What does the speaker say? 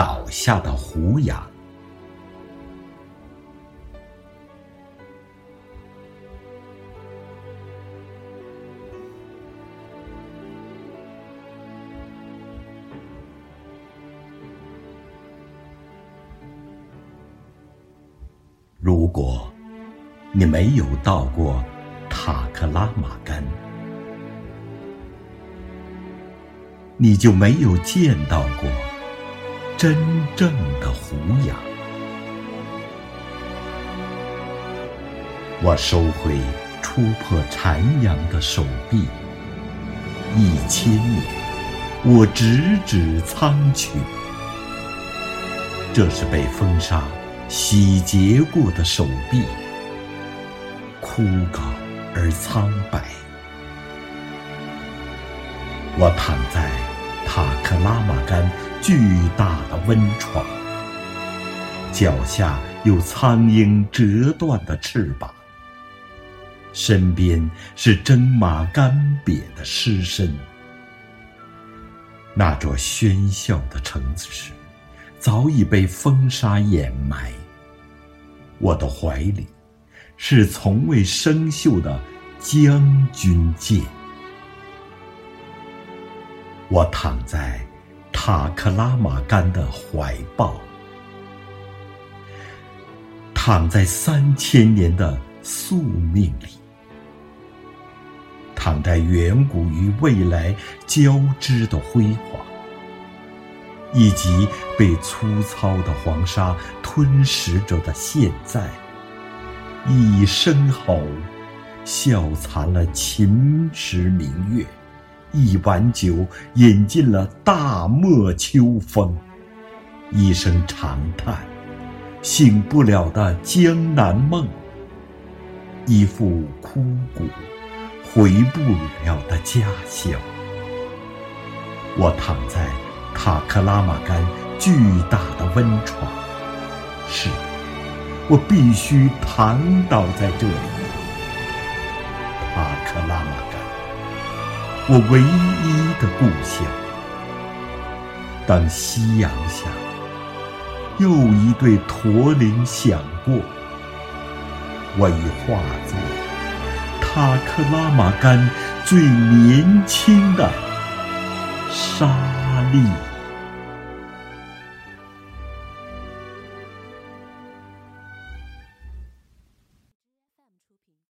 倒下的胡杨。如果你没有到过塔克拉玛干，你就没有见到过真正的胡杨。我收回触破残阳的手臂，一千年，我直指苍穹。这是被风沙。洗劫过的手臂，枯槁而苍白。我躺在塔克拉玛干巨大的温床，脚下有苍鹰折断的翅膀，身边是征马干瘪的尸身。那座喧嚣的城市。早已被风沙掩埋。我的怀里，是从未生锈的将军剑。我躺在塔克拉玛干的怀抱，躺在三千年的宿命里，躺在远古与未来交织的辉煌。以及被粗糙的黄沙吞噬着的现在，一声吼，笑残了秦时明月；一碗酒，饮尽了大漠秋风；一声长叹，醒不了的江南梦；一副枯骨，回不了的家乡。我躺在。塔克拉玛干巨大的温床，是，我必须躺倒在这里。我唯一的故乡。当夕阳下，又一对驼铃响过，我已化作塔克拉玛干最年轻的沙粒。